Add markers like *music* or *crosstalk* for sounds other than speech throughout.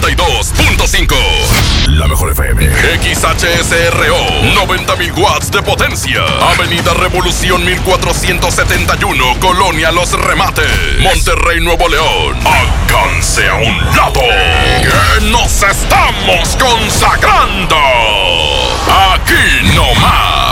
92.5. La mejor FM. XHSRO. 90.000 watts de potencia. Avenida Revolución 1471. Colonia Los Remates. Monterrey, Nuevo León. Alcance a un lado. Que nos estamos consagrando. Aquí no más.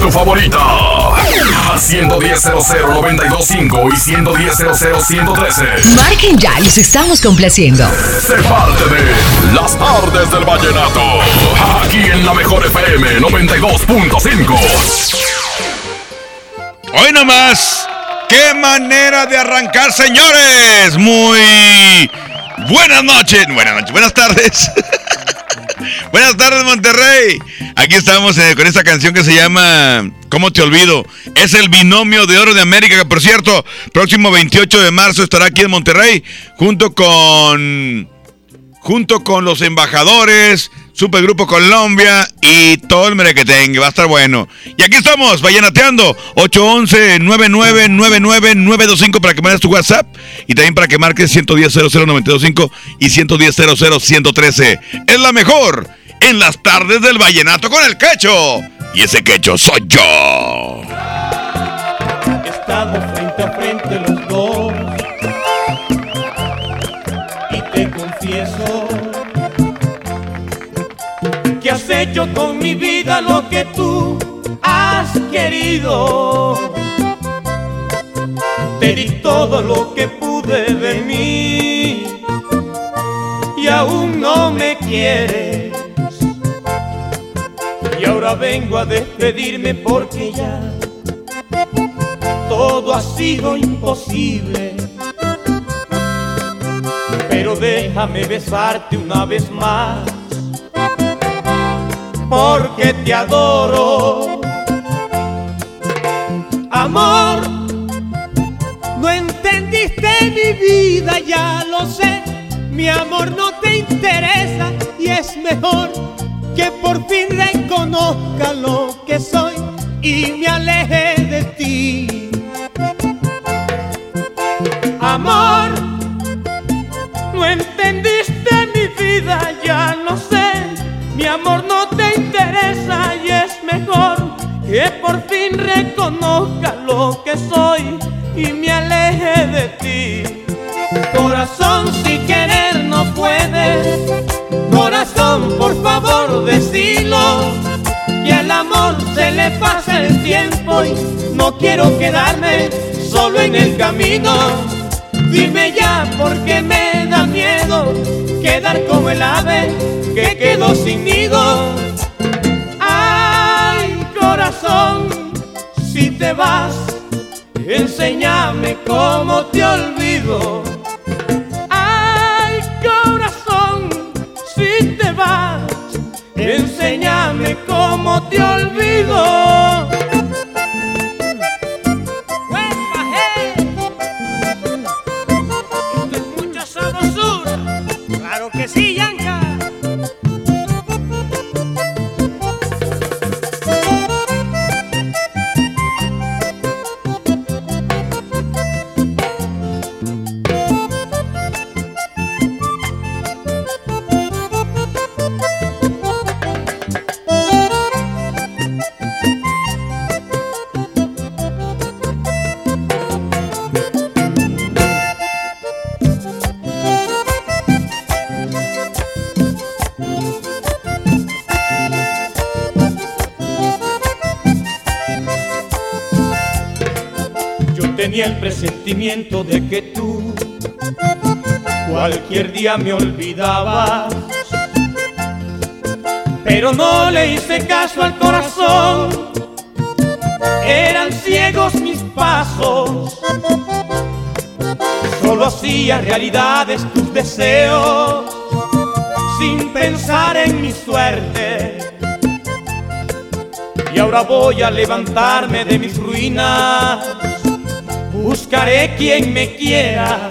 tu favorita. A 110 925 y 110 113 Marquen ya, los estamos complaciendo. Se parte de Las tardes del vallenato. Aquí en la mejor FM 92.5. Hoy nomás. ¡Qué manera de arrancar, señores! Muy buenas noches. Buenas noches, buenas tardes. *laughs* *laughs* buenas tardes, Monterrey. Aquí estamos eh, con esta canción que se llama ¿Cómo te olvido? Es el binomio de oro de América, que por cierto, próximo 28 de marzo estará aquí en Monterrey, junto con. Junto con los embajadores, Supergrupo Colombia y todo el merequetengue. Va a estar bueno. Y aquí estamos, vallenateando. 811-9999-925 para que mandes tu WhatsApp. Y también para que marques 110-00-925 y 110-00-113. Es la mejor en las tardes del vallenato con el quecho. Y ese quecho soy yo. Estamos frente a frente los hecho con mi vida lo que tú has querido. Te di todo lo que pude de mí y aún no me quieres. Y ahora vengo a despedirme porque ya todo ha sido imposible. Pero déjame besarte una vez más, porque te adoro. Amor, no entendiste mi vida, ya lo sé. Mi amor no te interesa y es mejor que por fin reconozca lo que soy y me aleje de ti. Amor, no entendiste mi vida, ya lo sé. Mi amor no mejor que por fin reconozca lo que soy y me aleje de ti. Corazón, si querer no puedes, corazón, por favor, decilo. Y al amor se le pasa el tiempo y no quiero quedarme solo en el camino. Dime ya porque me da miedo quedar como el ave que quedó sin nido. Corazón, si te vas, enséñame cómo te olvido. Ay, corazón, si te vas, enséñame cómo te olvido. De que tú cualquier día me olvidabas pero no le hice caso al corazón. Eran ciegos mis pasos, solo hacía realidades tus deseos, sin pensar en mi suerte. Y ahora voy a levantarme de mis ruinas, buscaré quien me quiera.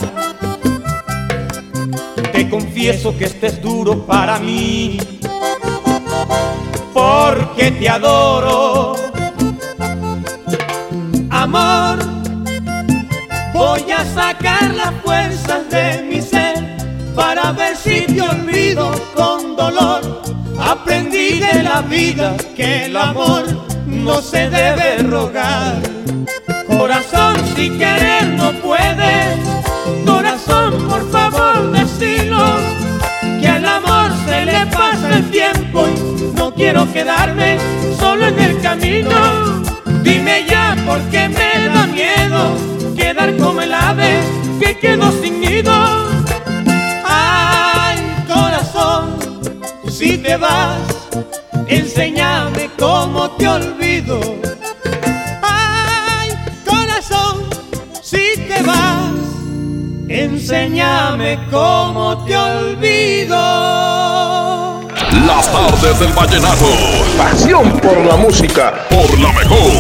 Te confieso que este es duro para mí porque te adoro. Amor, voy a sacar las fuerzas de mi ser para ver si te olvido con dolor. Aprendí de la vida que el amor no se debe rogar. Corazón, si querer no puedes, corazón, por favor, decilo, que al amor se le pasa el tiempo y no quiero quedarme solo en el camino. Dime ya por qué me da miedo quedar como el ave que quedó sin nido. Ay, corazón, si te vas, enséñame cómo te olvido. Enséñame cómo te olvido. Las tardes del vallenato. Pasión por la música. Por la mejor.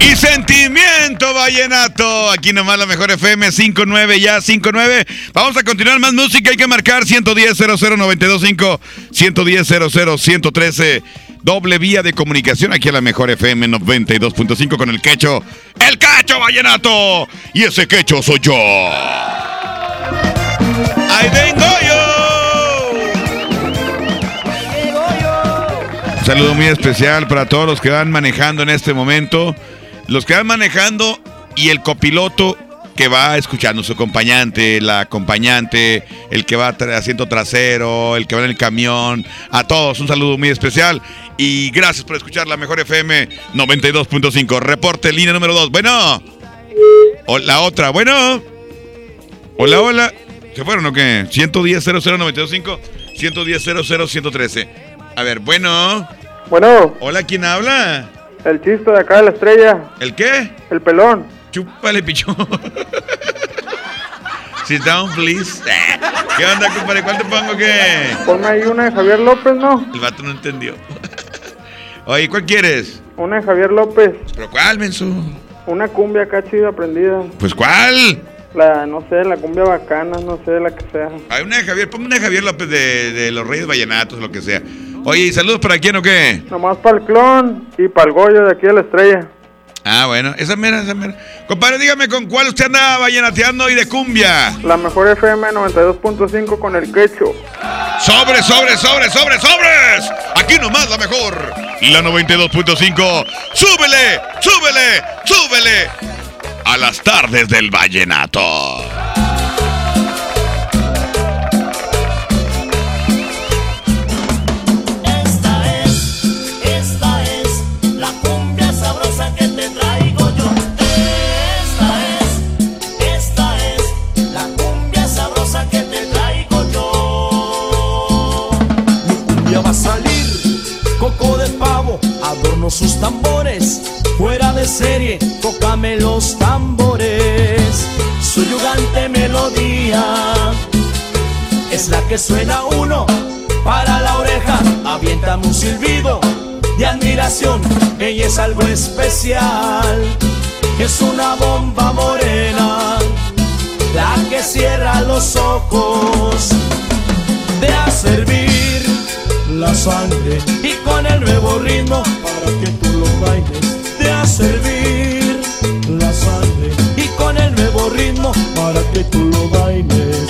Y sentimiento vallenato. Aquí nomás la mejor FM 59 ya 59. Vamos a continuar más música. Hay que marcar 110 00925 110 113 Doble vía de comunicación aquí a la mejor FM 92.5 con el quecho. El quecho vallenato. Y ese quecho soy yo. Ahí vengo yo. Un saludo muy especial para todos los que van manejando en este momento. Los que van manejando y el copiloto que va escuchando su acompañante, la acompañante, el que va asiento trasero, el que va en el camión, a todos un saludo muy especial y gracias por escuchar la mejor FM 92.5. Reporte línea número 2. Bueno. O la otra. Bueno. Hola, hola. ¿Se fueron o qué? 110 00925 110 113 A ver, bueno. Bueno, Hola, ¿quién habla? el chiste de acá de la estrella, ¿El qué? el pelón. Chúpale, pichón. Sit down, please. ¿Qué onda, compadre? ¿Cuál te pongo qué? Ponme ahí una de Javier López, ¿no? El vato no entendió. Oye, ¿cuál quieres? Una de Javier López. ¿Pero cuál, menso? Una cumbia acá chida aprendida. Pues ¿cuál? La, no sé, la cumbia bacana, no sé, la que sea. Hay una de Javier, ponme una de Javier López de, de los Reyes Vallenatos, lo que sea. Oye, ¿y saludos para quién o qué? Nomás para el clon y para el Goyo de aquí de la estrella. Ah, bueno, esa mera, esa mera. Compadre, dígame con cuál usted anda vallenateando y de cumbia. La mejor FM 92.5 con el quecho. ¡Sobres, sobres, sobres, sobres, sobres! Aquí nomás la mejor. La 92.5. ¡Súbele, súbele, súbele! A las tardes del vallenato. Sus tambores, fuera de serie, tócame los tambores, su yugante melodía es la que suena uno para la oreja, aviéntame un silbido de admiración, ella es algo especial, es una bomba morena, la que cierra los ojos de a servir la sangre y con el nuevo ritmo para que tú lo bailes de a servir. La sangre y con el nuevo ritmo para que tú lo bailes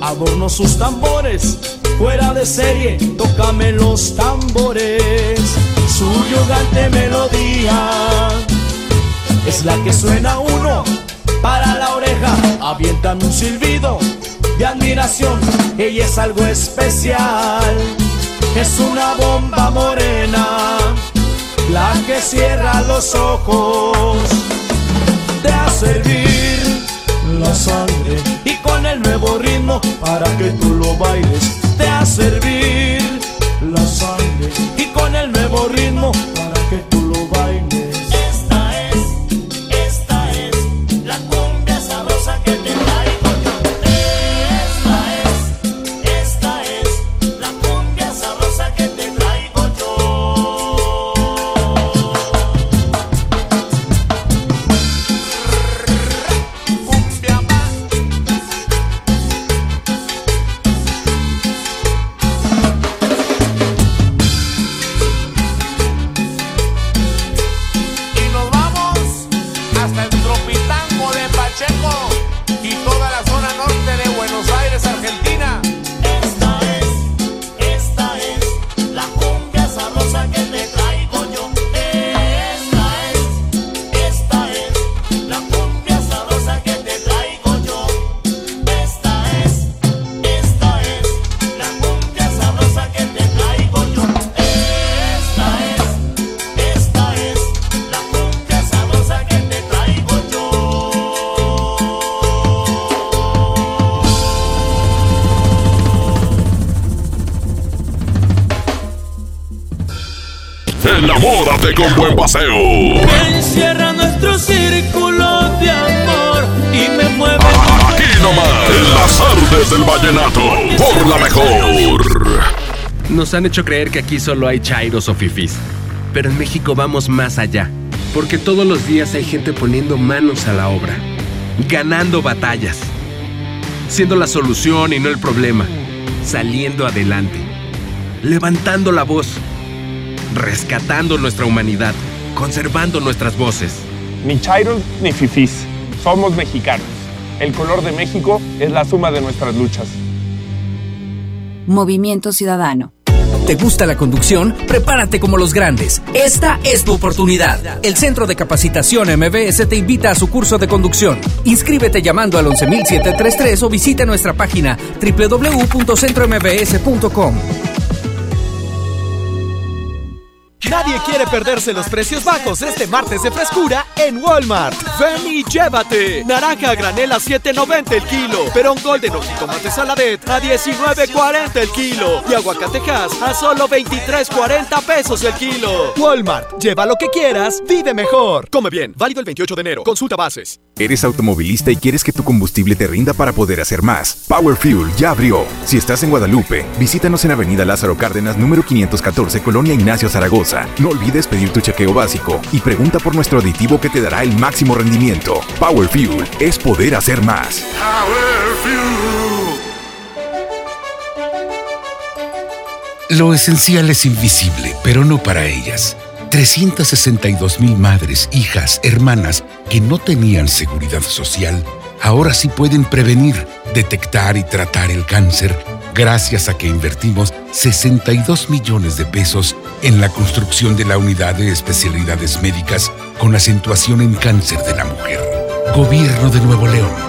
adorno sus tambores, fuera de serie, tócame los tambores, su yogante melodía es la que suena uno para la oreja, avientan un silbido de admiración, ella es algo especial, es una bomba morena, la que cierra los ojos, te a servir sangre y con el nuevo ritmo para que tú lo bailes, te a servir la sangre y con el nuevo ritmo para Enamórate con buen paseo. Encierra nuestro círculo de amor y me mueve. Aquí nomás, en las artes del vallenato, por la mejor. Nos han hecho creer que aquí solo hay chairos o fifís. Pero en México vamos más allá. Porque todos los días hay gente poniendo manos a la obra. Ganando batallas. Siendo la solución y no el problema. Saliendo adelante. Levantando la voz. Rescatando nuestra humanidad. Conservando nuestras voces. Ni chairos ni fifís. Somos mexicanos. El color de México es la suma de nuestras luchas. Movimiento Ciudadano. ¿Te gusta la conducción? Prepárate como los grandes. Esta es tu oportunidad. El Centro de Capacitación MBS te invita a su curso de conducción. Inscríbete llamando al 11733 o visita nuestra página www.centrombs.com. Nadie quiere perderse los precios bajos este martes de frescura en Walmart. Ven y llévate. Naranja a granel a 7.90 el kilo. Perón Golden o jitomate saladet a 19.40 el kilo. Y aguacatejas a solo 23.40 pesos el kilo. Walmart. Lleva lo que quieras, vive mejor. Come bien. Válido el 28 de enero. Consulta bases. ¿Eres automovilista y quieres que tu combustible te rinda para poder hacer más? Power Fuel ya abrió. Si estás en Guadalupe, visítanos en Avenida Lázaro Cárdenas, número 514, Colonia Ignacio Zaragoza. No olvides pedir tu chequeo básico y pregunta por nuestro aditivo que te dará el máximo rendimiento. Power Fuel es poder hacer más. Lo esencial es invisible, pero no para ellas. 362 mil madres, hijas, hermanas que no tenían seguridad social, ahora sí pueden prevenir, detectar y tratar el cáncer gracias a que invertimos 62 millones de pesos en la construcción de la unidad de especialidades médicas con acentuación en cáncer de la mujer. Gobierno de Nuevo León.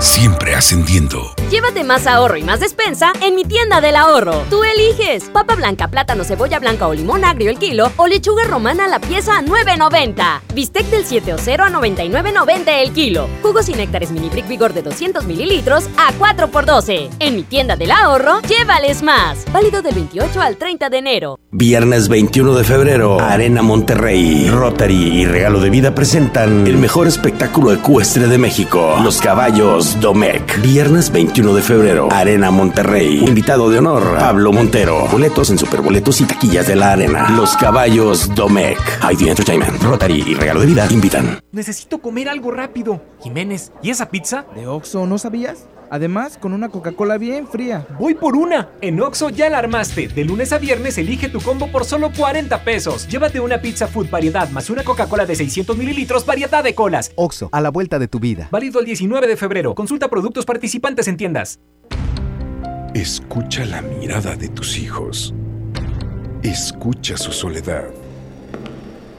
Siempre ascendiendo. Llévate más ahorro y más despensa en mi tienda del ahorro. Tú eliges papa blanca, plátano, cebolla blanca o limón agrio el kilo o lechuga romana a la pieza a 9.90. Bistec del 7 o 0 a 99.90 el kilo. Jugos y néctares mini brick vigor de 200 mililitros a 4 por 12. En mi tienda del ahorro, llévales más. Válido del 28 al 30 de enero. Viernes 21 de febrero, Arena Monterrey, Rotary y Regalo de Vida presentan el mejor espectáculo ecuestre de México, Los Caballos Domecq. Viernes 21 de febrero, Arena Monterrey. Invitado de honor, Pablo Montero. Boletos en superboletos y taquillas de la arena. Los Caballos Domecq. ID Entertainment, Rotary y Regalo de Vida invitan. Necesito comer algo rápido. Jiménez, ¿y esa pizza? ¿De Oxxo no sabías? Además, con una Coca-Cola bien fría. Voy por una. En Oxo ya la armaste. De lunes a viernes elige tu combo por solo 40 pesos. Llévate una pizza food variedad más una Coca-Cola de 600 mililitros variedad de colas. Oxo, a la vuelta de tu vida. Válido el 19 de febrero. Consulta productos participantes en tiendas. Escucha la mirada de tus hijos. Escucha su soledad.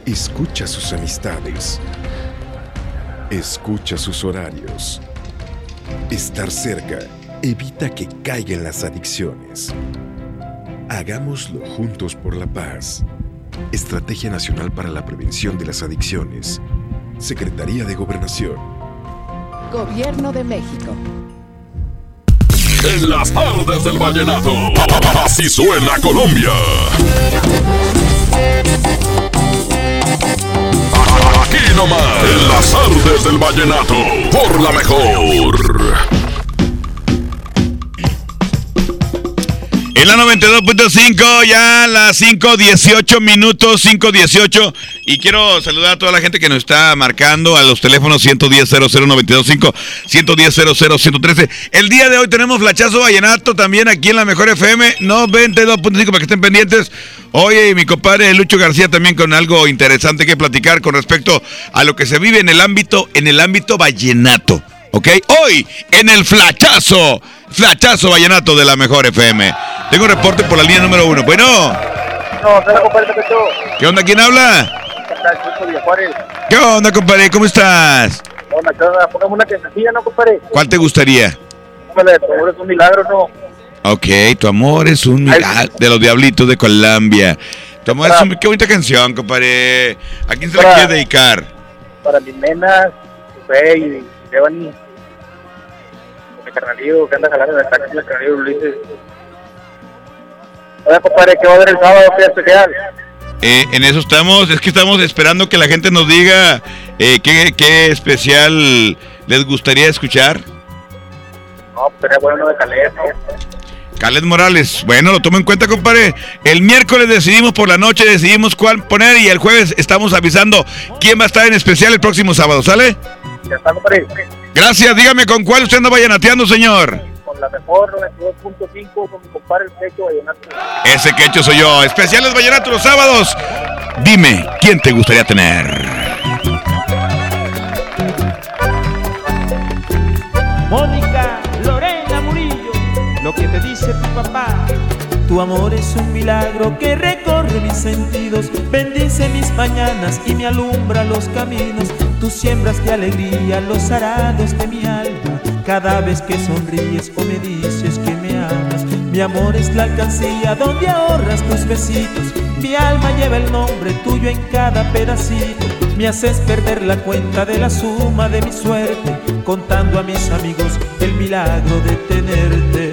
Escucha sus amistades. Escucha sus horarios. Estar cerca evita que caigan las adicciones. Hagámoslo juntos por la paz. Estrategia Nacional para la Prevención de las Adicciones. Secretaría de Gobernación. Gobierno de México. En las tardes del vallenato. Así suena Colombia. Aquí nomás. En las tardes del vallenato. Por la mejor. En la 92.5, ya las 5.18 minutos, 5.18. Y quiero saludar a toda la gente que nos está marcando a los teléfonos 110-00-925, 110-00-113. El día de hoy tenemos flachazo vallenato también aquí en la Mejor FM 92.5 para que estén pendientes. Oye, mi compadre Lucho García también con algo interesante que platicar con respecto a lo que se vive en el ámbito, en el ámbito vallenato. ¿Ok? Hoy, en el flachazo, flachazo vallenato de la Mejor FM. Tengo reporte por la línea número uno. Bueno, No. ¿qué onda? ¿Quién habla? ¿Qué onda, compadre? ¿Cómo estás? Onda, ¿qué onda? Pongamos una quesadilla, ¿no, compadre? ¿Cuál te gustaría? Tu amor es un milagro, ¿no? Ok, tu amor es un milagro de los diablitos de Colombia. Tu amor es un... Qué bonita canción, compadre. ¿A quién se la quieres dedicar? Para mis nenas, y Devani. Mi carnalillo que anda jalando en el taxi, el carnalillo Ulises. Oye, compadre, ¿qué va a haber el sábado? ¿Qué especial? Eh, en eso estamos, es que estamos esperando que la gente nos diga eh, qué, qué especial les gustaría escuchar. No, pues sería bueno de Calais, ¿no? Caled Morales, bueno, lo tomo en cuenta, compadre. El miércoles decidimos por la noche, decidimos cuál poner y el jueves estamos avisando quién va a estar en especial el próximo sábado, ¿sale? Gracias, dígame con cuál usted anda vallanateando, señor. Con la mejor 92.5 con mi compadre el Pecho Vallenato. Ese que hecho soy yo. Especiales vallenato los sábados. Dime, ¿quién te gustaría tener? Mónica, Lorena Murillo, lo que te dice tu papá. Tu amor es un milagro que recorre mis sentidos, bendice mis mañanas y me alumbra los caminos. Tú siembras de alegría los arados de mi alma, cada vez que sonríes o me dices que me amas. Mi amor es la alcancía donde ahorras tus besitos. Mi alma lleva el nombre tuyo en cada pedacito. Me haces perder la cuenta de la suma de mi suerte, contando a mis amigos el milagro de tenerte.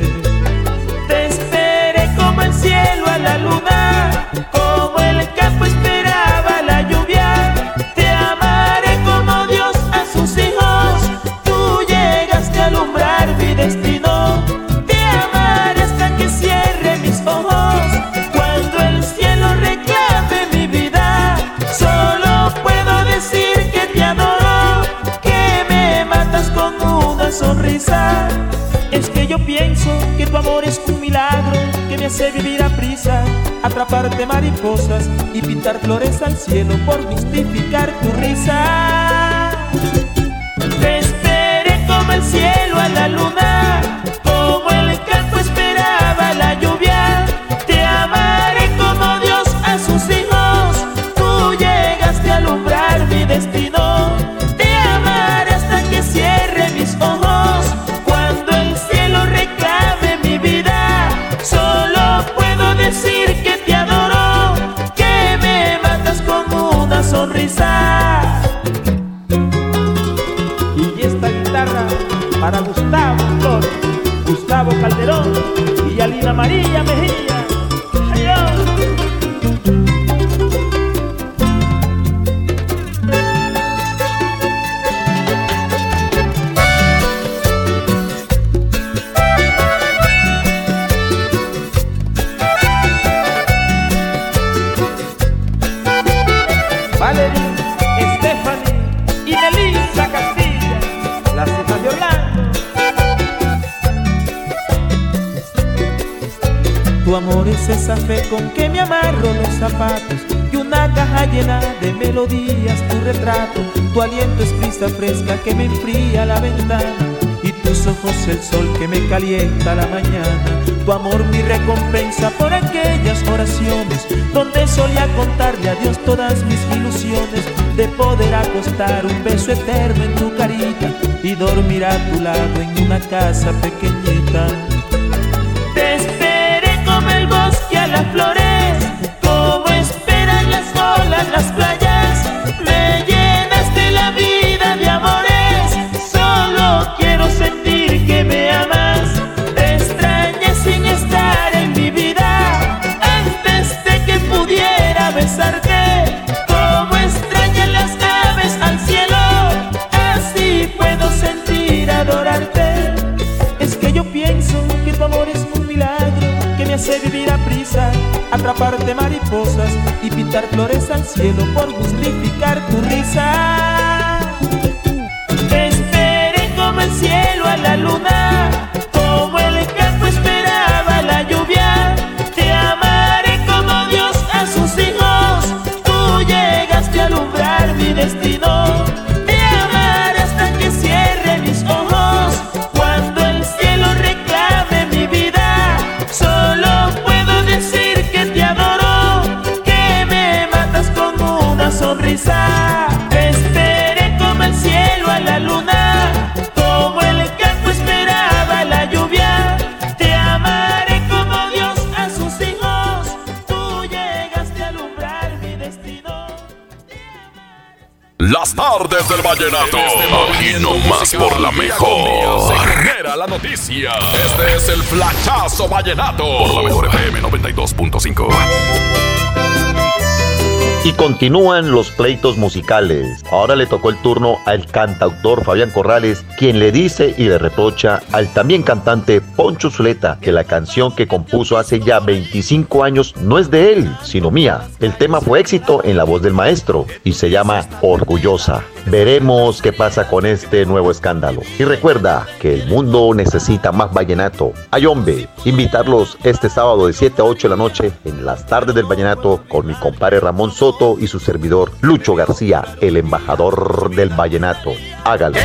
Cielo a la luna, como el campo esperaba la lluvia. Te amaré como Dios a sus hijos. Tú llegaste a alumbrar mi destino. Te amaré hasta que cierre mis ojos. Cuando el cielo reclame mi vida, solo puedo decir que te adoro, que me matas con una sonrisa. Es que yo pienso que tu amor es me hace vivir a prisa, atraparte mariposas y pintar flores al cielo por justificar tu risa. Te esperé como el cielo a la luna, calienta la mañana. Tu amor mi recompensa por aquellas oraciones donde solía contarle a Dios todas mis ilusiones de poder acostar un beso eterno en tu carita y dormir a tu lado en una casa pequeñita. Mariposas y pintar flores al cielo por justificar tu risa. Te esperé como el cielo a la luna, tardes del vallenato. Aquí nomás por la mejor. Se genera la noticia. Este es el flachazo vallenato. Por la mejor FM 92.5. Y continúan los pleitos musicales. Ahora le tocó el turno al cantautor Fabián Corrales, quien le dice y le reprocha al también cantante Poncho Zuleta que la canción que compuso hace ya 25 años no es de él, sino mía. El tema fue éxito en la voz del maestro y se llama Orgullosa. Veremos qué pasa con este nuevo escándalo. Y recuerda que el mundo necesita más vallenato. Hay hombre, invitarlos este sábado de 7 a 8 de la noche en las tardes del vallenato con mi compadre Ramón Soto y su servidor Lucho García, el embajador del vallenato. Hágalo.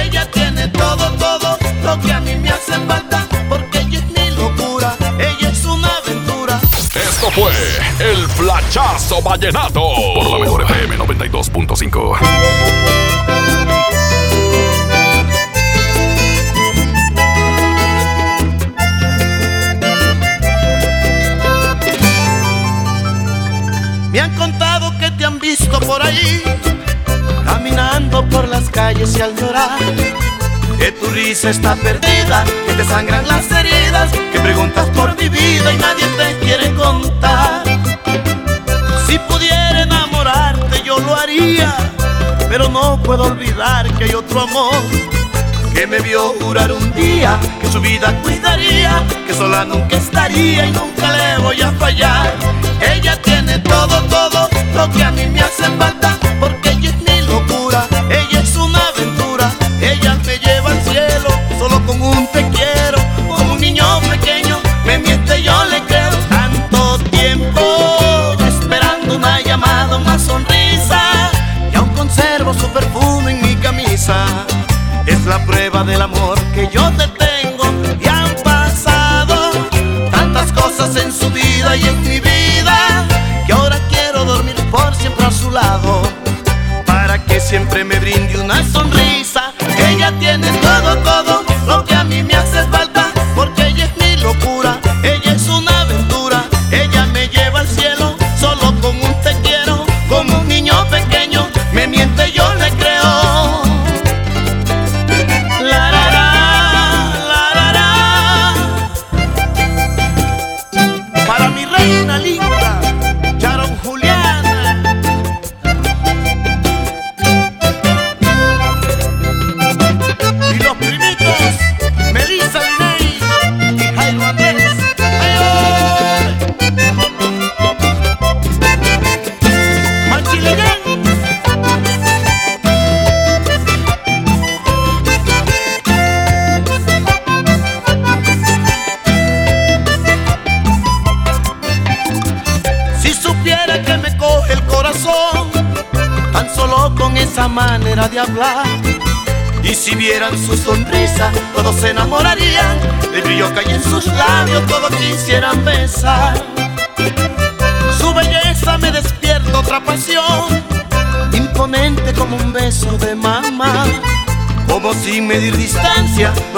Todo, todo lo que a mí me hace falta, porque ella es mi locura, ella es una aventura. Esto fue el flachazo vallenato. Por la mejor FM 92.5. Me han contado que te han visto por ahí, caminando por las calles y al llorar. Que tu risa está perdida, que te sangran las heridas, que preguntas por mi vida y nadie te quiere contar. Si pudiera enamorarte yo lo haría, pero no puedo olvidar que hay otro amor que me vio jurar un día que su vida cuidaría, que sola nunca estaría y nunca le voy a fallar. Ella tiene todo, todo lo que a mí me hace falta, porque ella es mi locura, Es la prueba del amor que yo te tengo y han pasado tantas cosas en su vida y en mi vida que ahora quiero dormir por siempre a su lado para que siempre me brinde una sonrisa. Ella tiene todo, todo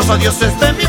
los adioses de mi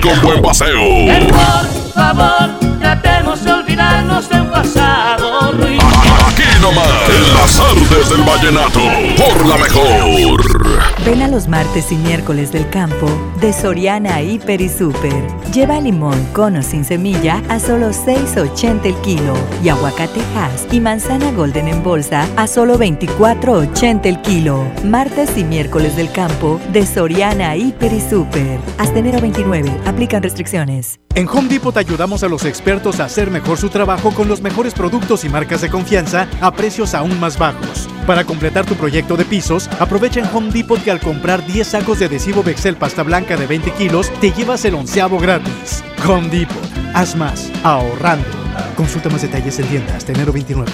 con buen paseo. Por favor, tratemos de olvidarnos del pasado nomás, en las artes del vallenato, por la mejor. Ven a los martes y miércoles del campo de Soriana Hiper y Super. Lleva limón con o sin semilla a solo 6.80 el kilo y aguacate Hass y manzana Golden en bolsa a solo 24.80 el kilo. Martes y miércoles del campo de Soriana Hiper y Super. Hasta enero 29. Aplican restricciones. En Home Depot te ayudamos a los expertos a hacer mejor su trabajo con los mejores productos y marcas de confianza a precios aún más bajos. Para completar tu proyecto de pisos, aprovecha en Home Depot que al comprar 10 sacos de adhesivo Bexel pasta blanca de 20 kilos, te llevas el onceavo gratis. Home Depot. Haz más, ahorrando. Consulta más detalles en tienda hasta enero 29.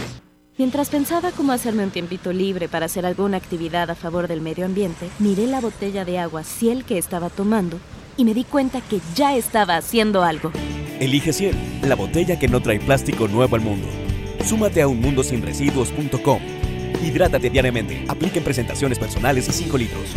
Mientras pensaba cómo hacerme un tiempito libre para hacer alguna actividad a favor del medio ambiente, miré la botella de agua Ciel que estaba tomando y me di cuenta que ya estaba haciendo algo. Elige Ciel, la botella que no trae plástico nuevo al mundo. Súmate a unmundosinresiduos.com. Hidrátate diariamente. Apliquen presentaciones personales y 5 litros.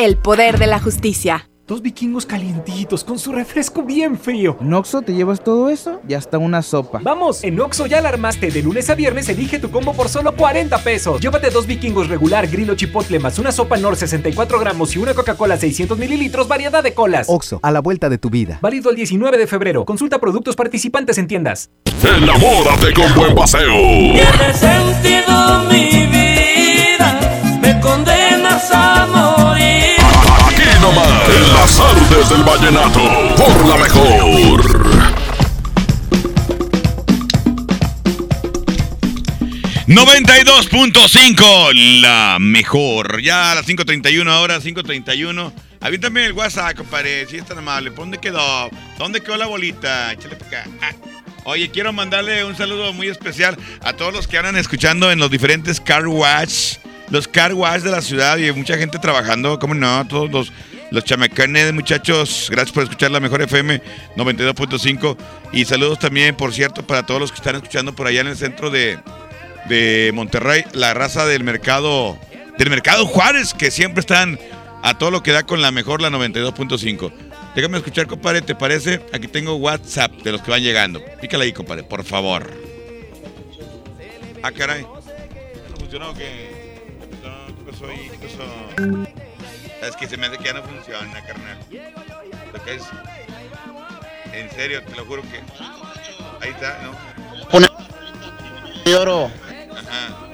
El poder de la justicia. Dos vikingos calientitos con su refresco bien frío. ¿En Oxxo te llevas todo eso? Y hasta una sopa. Vamos, en Oxo ya la armaste. De lunes a viernes elige tu combo por solo 40 pesos. Llévate dos vikingos regular, grillo chipotle, más una sopa Nor 64 gramos y una Coca-Cola 600 mililitros, variedad de colas. Oxo, a la vuelta de tu vida. Válido el 19 de febrero. Consulta productos participantes en tiendas. Enamórate con buen paseo. Tiene sentido mi vida, en las artes del vallenato, por la mejor. 92.5, la mejor. Ya a las 5.31 ahora, 5.31. Avíntame el WhatsApp, compadre, si es tan amable. ¿Por dónde quedó? ¿Dónde quedó la bolita? Échale para acá. Ah. Oye, quiero mandarle un saludo muy especial a todos los que andan escuchando en los diferentes car wash, los car wash de la ciudad y mucha gente trabajando, ¿cómo no? Todos los los chamacanes, muchachos. Gracias por escuchar la mejor FM 92.5. Y saludos también, por cierto, para todos los que están escuchando por allá en el centro de, de Monterrey, la raza del mercado, del mercado Juárez, que siempre están a todo lo que da con la mejor, la 92.5. Déjame escuchar, compadre, ¿te parece? Aquí tengo WhatsApp de los que van llegando. Pícala ahí, compadre, por favor. Ah, caray. ¿No funcionó ahí? Es que se me hace que ya no funciona, carnal. Lo que es... En serio, te lo juro que... Ahí está, ¿no? Pone de oro. Ajá.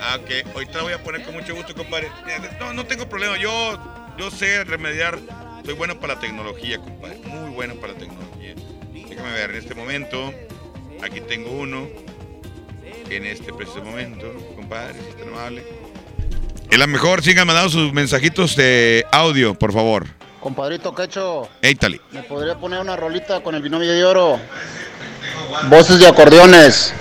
Ah, ok. Ahorita la voy a poner con mucho gusto, compadre. No, no tengo problema. Yo, yo sé remediar. Soy bueno para la tecnología, compadre. Muy bueno para la tecnología. Déjame ver en este momento. Aquí tengo uno. En este preciso momento, compadre, si está amable. Es la mejor. Sigan mandando sus mensajitos de audio, por favor. Compadrito Quecho, Éitale. ¿me podría poner una rolita con el binomio de oro? Voces de acordeones.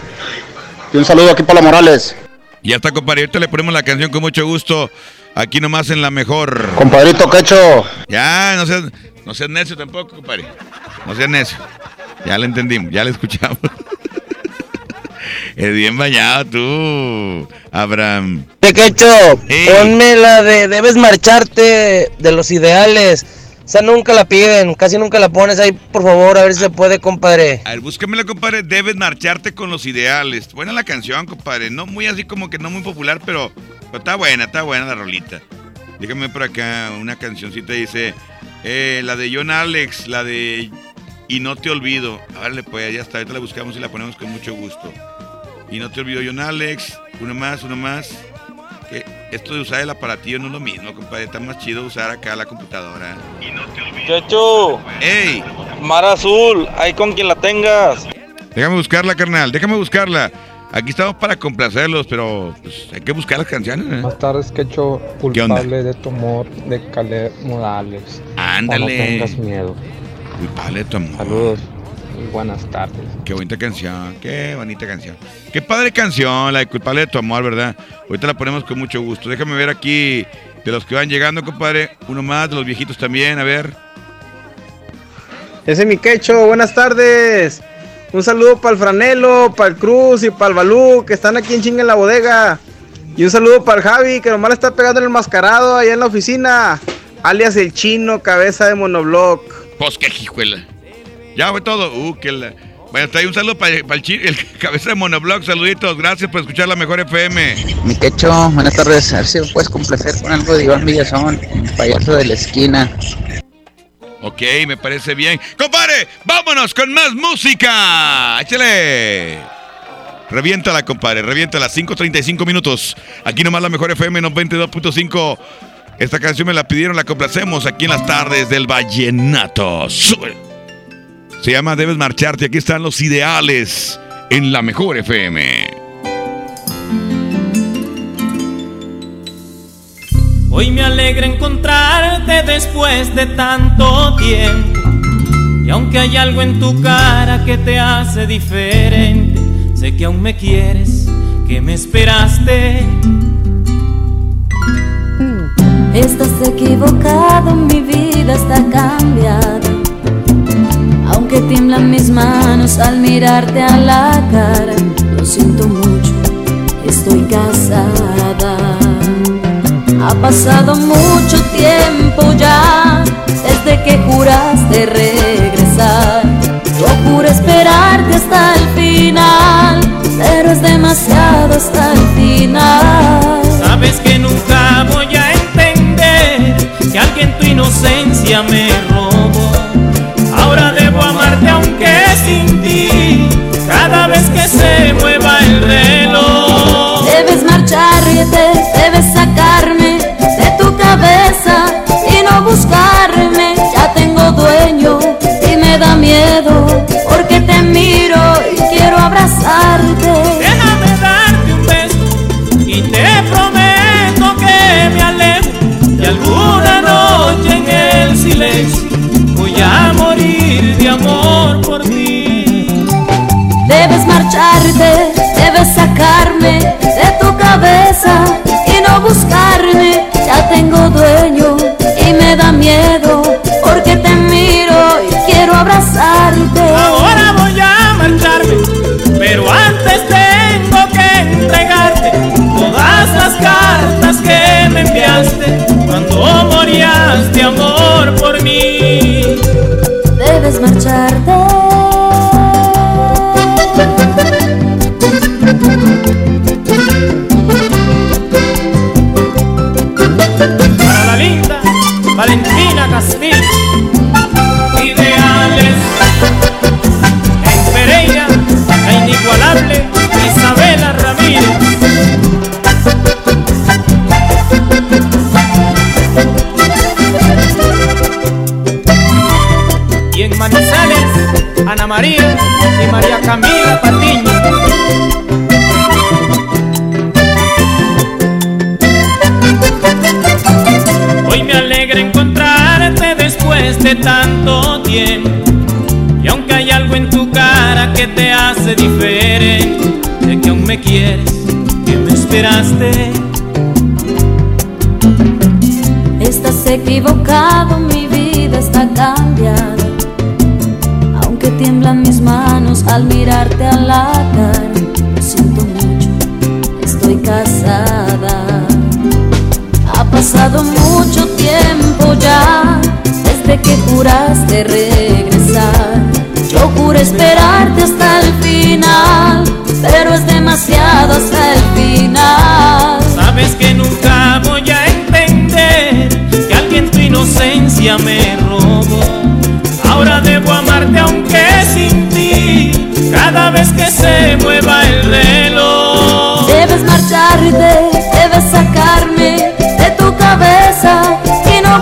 Y un saludo aquí para Morales. Ya está, compadre. Ahorita le ponemos la canción con mucho gusto. Aquí nomás en la mejor. Compadrito Quecho. Ya, no seas, no seas necio tampoco, compadre. No seas necio. Ya le entendimos, ya le escuchamos. *laughs* es bien bañado tú, Abraham. Pequecho, ponme la de debes marcharte de los ideales. Esa nunca la piden, casi nunca la pones ahí, por favor, a ver si se puede, compadre. A ver, búscamela, compadre. Debes marcharte con los ideales. Buena la canción, compadre. No muy así como que no muy popular, pero, pero está buena, está buena la rolita. Déjame por acá una cancioncita. Dice, eh, la de John Alex, la de Y no te olvido. Vale, pues ya está. Ahorita la buscamos y la ponemos con mucho gusto. Y no te olvido, John Alex. Uno más, uno más. Que esto de usar el aparatillo no es lo mismo, compadre. Está más chido usar acá la computadora. Y no te olvido. Checho, ¡Ey! Mar Azul, ahí con quien la tengas. Déjame buscarla, carnal. Déjame buscarla. Aquí estamos para complacerlos, pero pues, hay que buscar las canciones. ¿eh? Más tarde es que hecho culpable de tu amor de Caleb Morales. Ándale. No tengas miedo. Culpable de tu amor. Saludos buenas tardes. Qué bonita canción, qué bonita canción. Qué padre canción, la de Culpable de tu amor, ¿verdad? Ahorita la ponemos con mucho gusto. Déjame ver aquí de los que van llegando, compadre. Uno más, de los viejitos también, a ver. Ese es mi quecho, buenas tardes. Un saludo para el Franelo, para el Cruz y para el Balú, que están aquí en chinga en la bodega. Y un saludo para el Javi, que nomás le está pegando el mascarado allá en la oficina. Alias el chino, cabeza de monobloc. Pues qué hijuela. Ya fue todo. Uh, que la... Bueno, ahí un saludo para el, chi- el *laughs* cabeza de monobloc. Saluditos, gracias por escuchar la mejor FM. Mi quecho, buenas tardes. A ver si me puedes complacer con algo de Iván Villazón, el payaso de la esquina. Ok, me parece bien. Compadre, vámonos con más música. Échale. Reviéntala, compadre, reviéntala. 5.35 minutos. Aquí nomás la mejor FM 92.5. Esta canción me la pidieron, la complacemos aquí en las tardes del Vallenato. Se llama Debes Marcharte. Aquí están los ideales en la mejor FM. Hoy me alegra encontrarte después de tanto tiempo. Y aunque hay algo en tu cara que te hace diferente, sé que aún me quieres, que me esperaste. Estás equivocado, mi vida está cambiada. Aunque tiemblan mis manos al mirarte a la cara, lo siento mucho, estoy casada. Ha pasado mucho tiempo ya desde que juraste regresar. Yo juré esperarte hasta el final, pero es demasiado hasta el final. Sabes que nunca voy a Xa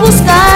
y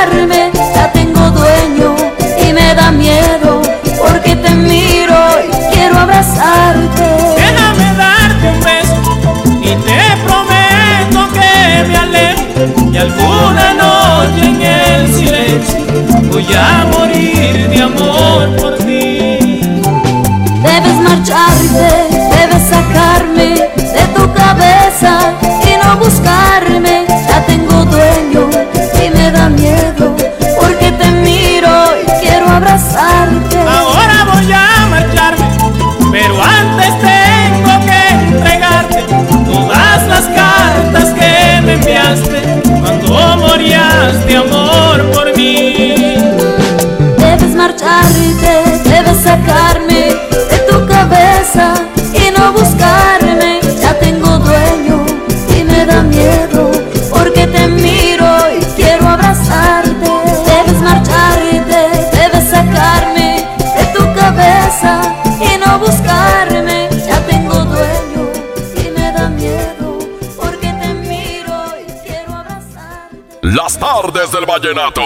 del vallenato.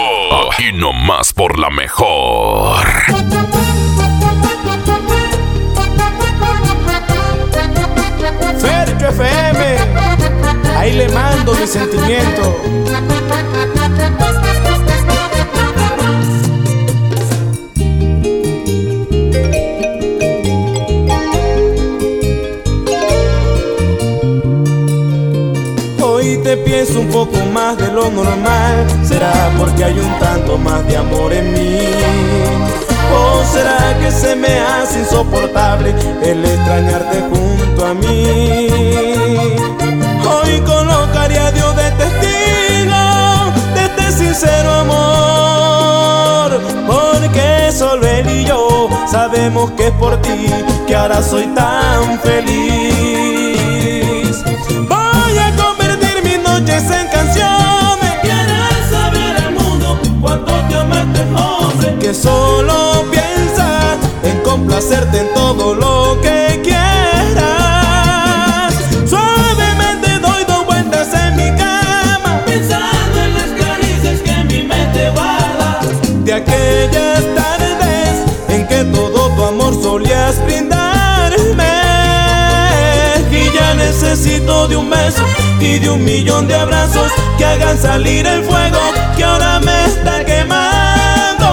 Aquí nomás por la mejor. Fercho FM, ahí le mando mi sentimiento. Hoy te pienso un poco más de lo normal. ¿Será porque hay un tanto más de amor en mí? ¿O será que se me hace insoportable el extrañarte junto a mí? Hoy colocaría a Dios de testigo de este sincero amor. Porque solo él y yo sabemos que es por ti que ahora soy tan feliz. Quieres saber el mundo cuánto te ama este hombre que solo piensa en complacerte en todo lo que quieras. Necesito de un beso y de un millón de abrazos que hagan salir el fuego que ahora me está quemando.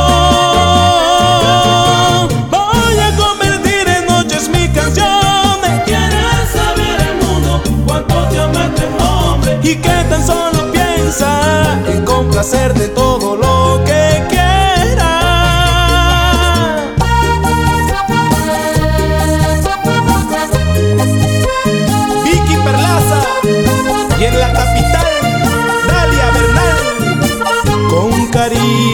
Voy a convertir en noches mi canción. Quieres saber el mundo cuánto te ama este hombre y que tan solo piensa en complacerte todo lo que quiera. Con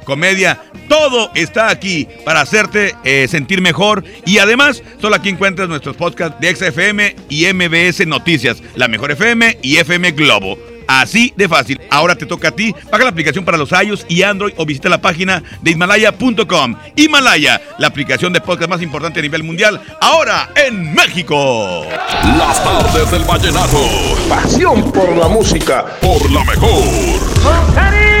comedia. Todo está aquí para hacerte eh, sentir mejor. Y además, solo aquí encuentras nuestros podcasts de XFM y MBS Noticias, la mejor FM y FM Globo. Así de fácil. Ahora te toca a ti. Baja la aplicación para los iOS y Android o visita la página de Himalaya.com. Himalaya, la aplicación de podcast más importante a nivel mundial, ahora en México. Las tardes del vallenato. Pasión por la música. Por la mejor.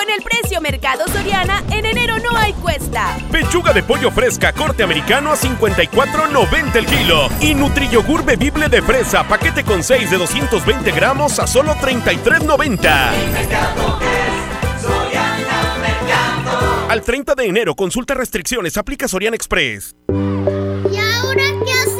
Con el precio Mercado Soriana, en enero no hay cuesta. Pechuga de pollo fresca corte americano a 54.90 el kilo. Y Nutriyogur bebible de fresa, paquete con 6 de 220 gramos a solo 33.90. Al 30 de enero, consulta restricciones, aplica Soriana Express. ¿Y ahora qué hacemos?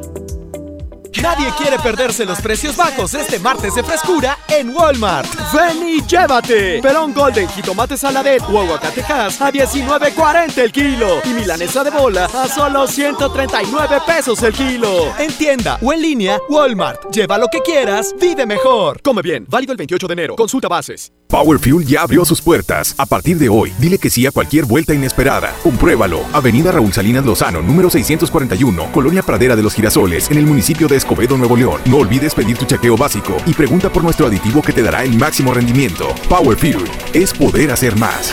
Nadie quiere perderse los precios bajos este martes de frescura en Walmart. Ven y llévate. Pelón Golden, jitomate saladet o aguacatejas a 19.40 el kilo. Y milanesa de bola a solo 139 pesos el kilo. En tienda o en línea, Walmart. Lleva lo que quieras, vive mejor. Come bien, válido el 28 de enero. Consulta bases. Power Fuel ya abrió sus puertas. A partir de hoy, dile que sí a cualquier vuelta inesperada. Compruébalo. Avenida Raúl Salinas Lozano, número 641, Colonia Pradera de los Girasoles, en el municipio de Escobedo, Nuevo León. No olvides pedir tu chequeo básico y pregunta por nuestro aditivo que te dará el máximo rendimiento. Power Fuel es poder hacer más.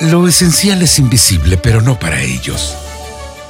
Lo esencial es invisible, pero no para ellos.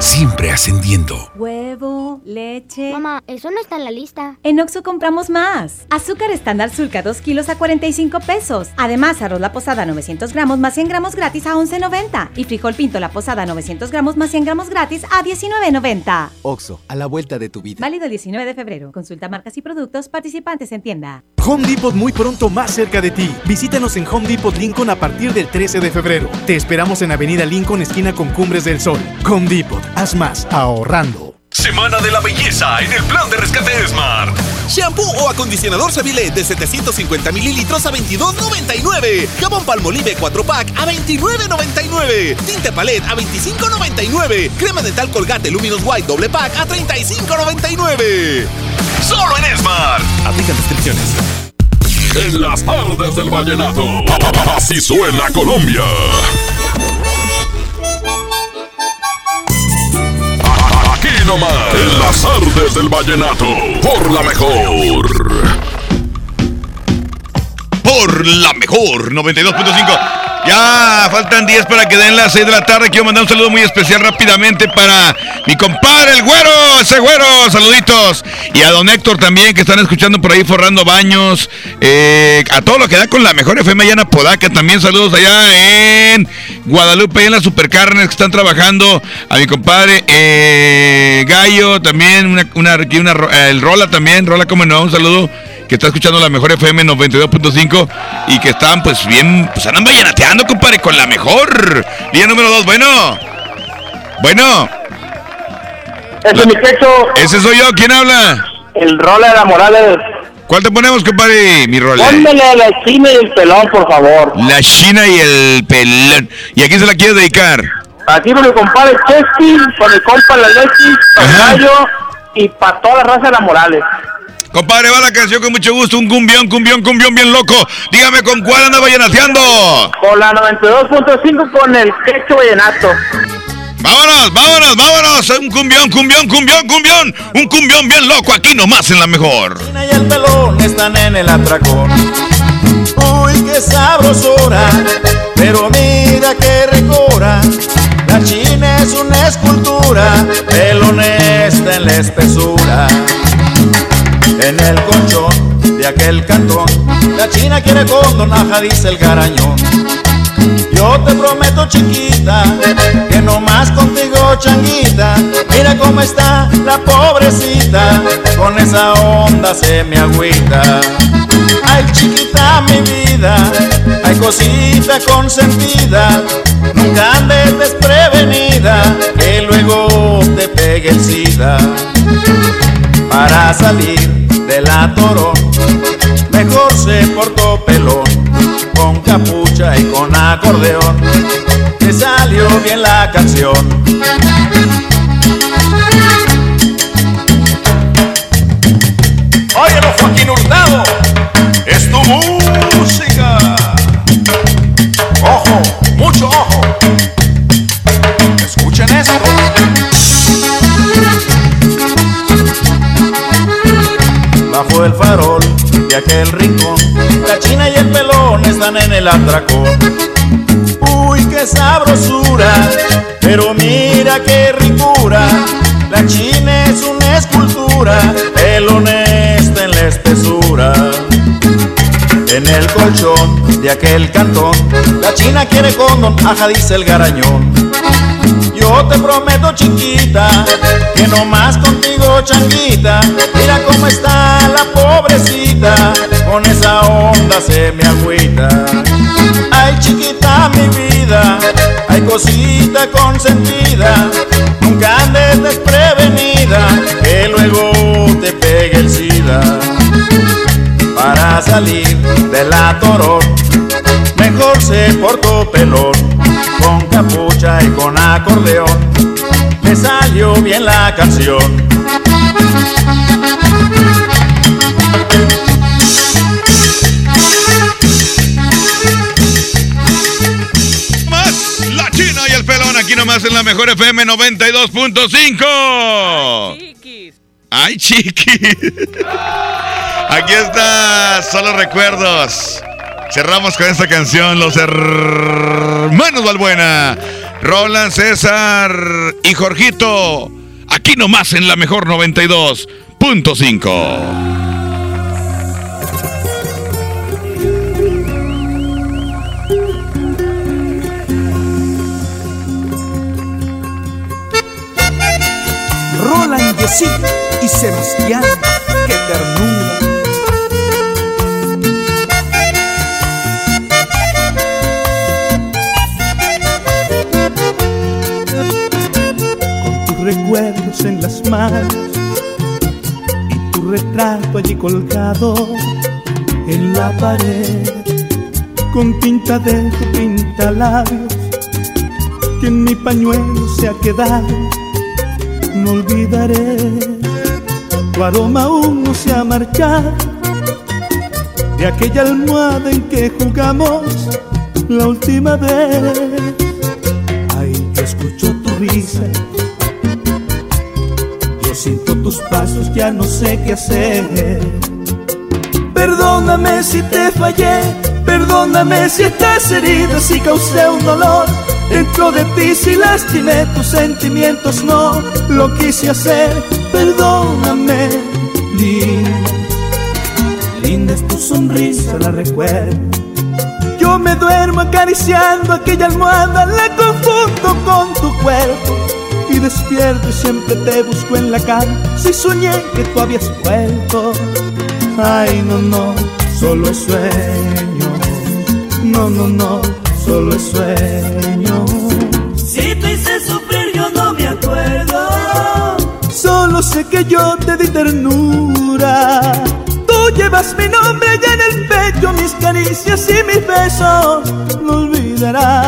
siempre ascendiendo. Huevo, leche. Mamá, eso no está en la lista. En Oxo compramos más. Azúcar estándar Sulca 2 kilos a 45 pesos. Además, arroz la posada 900 gramos más 100 gramos gratis a 11.90. Y frijol pinto la posada 900 gramos más 100 gramos gratis a 19.90. Oxo, a la vuelta de tu vida. Válido el 19 de febrero. Consulta marcas y productos participantes en tienda. Home Depot muy pronto más cerca de ti. Visítanos en Home Depot Lincoln a partir del 13 de febrero. Te esperamos en Avenida Lincoln, esquina con Cumbres del Sol. Home Depot, haz más ahorrando. Semana de la belleza en el plan de rescate Smart. Shampoo o acondicionador Seville de 750 mililitros a 22.99. Jabón Palmolive 4 pack a 29.99. Tinte Palette a 25.99. Crema dental Colgate Luminous White doble pack a 35.99. Solo en Smart. Aplican restricciones. En las tardes del vallenato. Así suena Colombia. En las tardes del vallenato. Por la mejor. Por la mejor 92.5. Ya faltan 10 para que den las 6 de la tarde. Quiero mandar un saludo muy especial rápidamente para mi compadre, el güero, ese güero. Saluditos. Y a don Héctor también, que están escuchando por ahí forrando baños. Eh, a todo lo que da con la mejor FM allá en. También saludos allá en Guadalupe, en las supercarnes que están trabajando. A mi compadre eh, Gallo también. Una, una, una, el Rola también. Rola, como no, un saludo que está escuchando la mejor FM 92.5 y que están pues bien, pues andan vallenateando, compadre, con la mejor. Día número 2, bueno. Bueno. Ese es mi quecho. Ese soy yo, ¿quién habla? El Rola de la Morales. ¿Cuál te ponemos, compadre, mi Rola? Póndele a la china y el pelón, por favor. La China y el pelón. ¿Y a quién se la quieres dedicar? Aquí con mi compadre Chesky, con el compa La con Gallo y para toda la raza de la Morales. Compadre, va la canción con mucho gusto, un cumbión, cumbión, cumbión bien loco. Dígame con cuál anda vallenateando. Con la 92.5 con el quecho vallenato. Vámonos, vámonos, vámonos. Un cumbión, cumbión, cumbión, cumbión. Un cumbión bien loco aquí nomás en la mejor. y el pelón están en el atracón. Uy, qué sabrosura, pero mira qué ricura. La china es una escultura, pelón está en la espesura. En el colchón de aquel cantón, la china quiere condonaja, dice el garañón. Yo te prometo, chiquita, que no más contigo, changuita. Mira cómo está la pobrecita, con esa onda se me agüita. Ay, chiquita, mi vida, ay, cosita consentida. Nunca andes desprevenida, que luego te pegue el SIDA. Para salir de la torón, mejor se portó pelón con capucha y con acordeón, te salió bien la canción. El farol de aquel rincón, la china y el pelón están en el atracón. Uy, qué sabrosura, pero mira qué ricura. La china es una escultura, pelón está en la espesura. En el colchón de aquel cantón, la china quiere condón, ajá dice el garañón. Yo te prometo chiquita, que no más contigo changuita, mira cómo está la pobrecita, con esa onda se me agüita. Ay chiquita mi vida, ay cosita consentida, nunca andes desprevenida, que luego te pegue el SIDA. Para salir de la mejor se portó pelón, con capucha y con acordeón, me salió bien la canción. Más la China y el pelón aquí nomás en la mejor FM 92.5. Chiquis. Ay, chiquis. Aquí está, solo recuerdos. Cerramos con esta canción, los hermanos. Valbuena. Roland, César y Jorgito. Aquí nomás en la mejor 92.5. Roland Yesí y Sebastián, en las manos y tu retrato allí colgado en la pared, con tinta de tu pinta labios que en mi pañuelo se ha quedado no olvidaré. Tu aroma aún no se ha marchado de aquella almohada en que jugamos la última vez. Ay, escucho tu risa, siento tus pasos, ya no sé qué hacer. Perdóname si te fallé, perdóname si estás herida, si causé un dolor Dentro de ti si lastimé tus sentimientos no lo quise hacer, perdóname, linda. Linda es tu sonrisa, la recuerdo. Yo me duermo acariciando aquella almohada, la confundo con tu cuerpo. Y despierto y siempre te busco en la cama, si soñé que tú habías vuelto. Ay, no, no, solo es sueño. No, no, no, solo es sueño. Si te hice sufrir yo no me acuerdo. Solo sé que yo te di ternura. Tú llevas mi nombre allá en el pecho, mis caricias y mis besos. No olvidarás.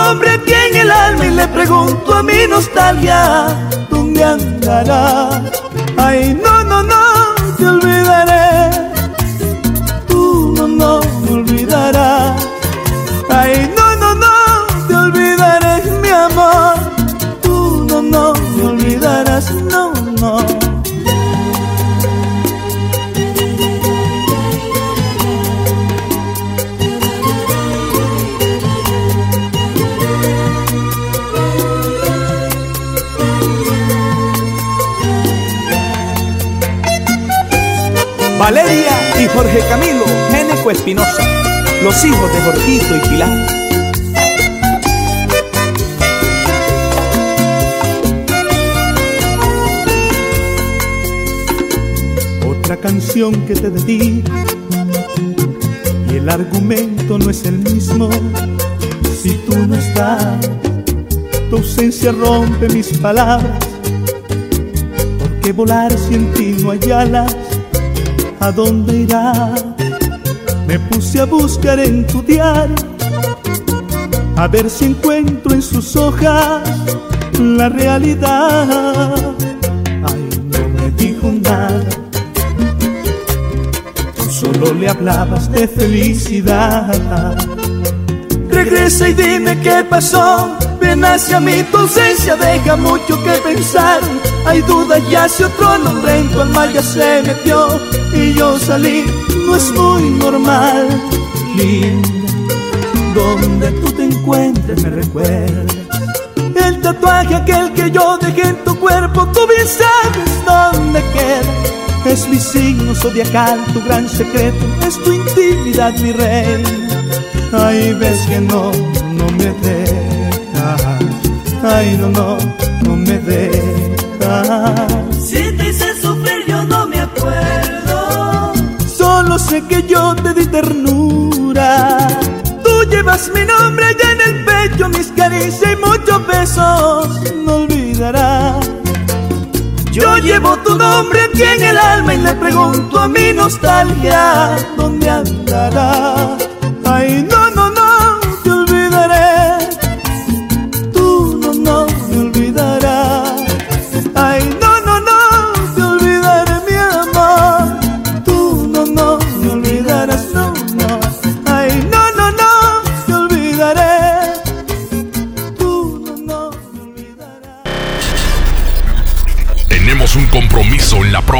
Aquí en el alma y le pregunto a mi nostalgia, ¿dónde andarás? Ay, no, no, no, te olvidaré. Tú no, no me olvidarás. Ay, no, no, no, te olvidaré, mi amor. Tú no, no me olvidarás, no, no. Valeria y Jorge Camilo Geneco Espinosa, los hijos de Jorgito y Pilar. Otra canción que te dedico y el argumento no es el mismo. Si tú no estás, tu ausencia rompe mis palabras. ¿Por qué volar si en ti no hay alas? ¿A dónde irá? Me puse a buscar en tu diario, a ver si encuentro en sus hojas la realidad. Ay, no me dijo nada, tú solo le hablabas de felicidad. Regresa y dime qué pasó. Hacia mí, tu ausencia deja mucho que pensar. Hay dudas ya si otro nombre en tu alma ya se metió y yo salí. No es muy normal, linda. Donde tú te encuentres me recuerda. El tatuaje aquel que yo dejé en tu cuerpo, tú bien sabes dónde queda. Es mi signo zodiacal, tu gran secreto, es tu intimidad, mi reina. Ay, ves que no, no me deja. Ay, no, no, no me deja. Si te hice sufrir yo no me acuerdo. Solo sé que yo te di ternura. Tú llevas mi nombre allá en el pecho, mis caricias y muchos besos. No olvidarás. Yo llevo tu nombre aquí en el alma y le pregunto a mi nostalgia, ¿dónde andará?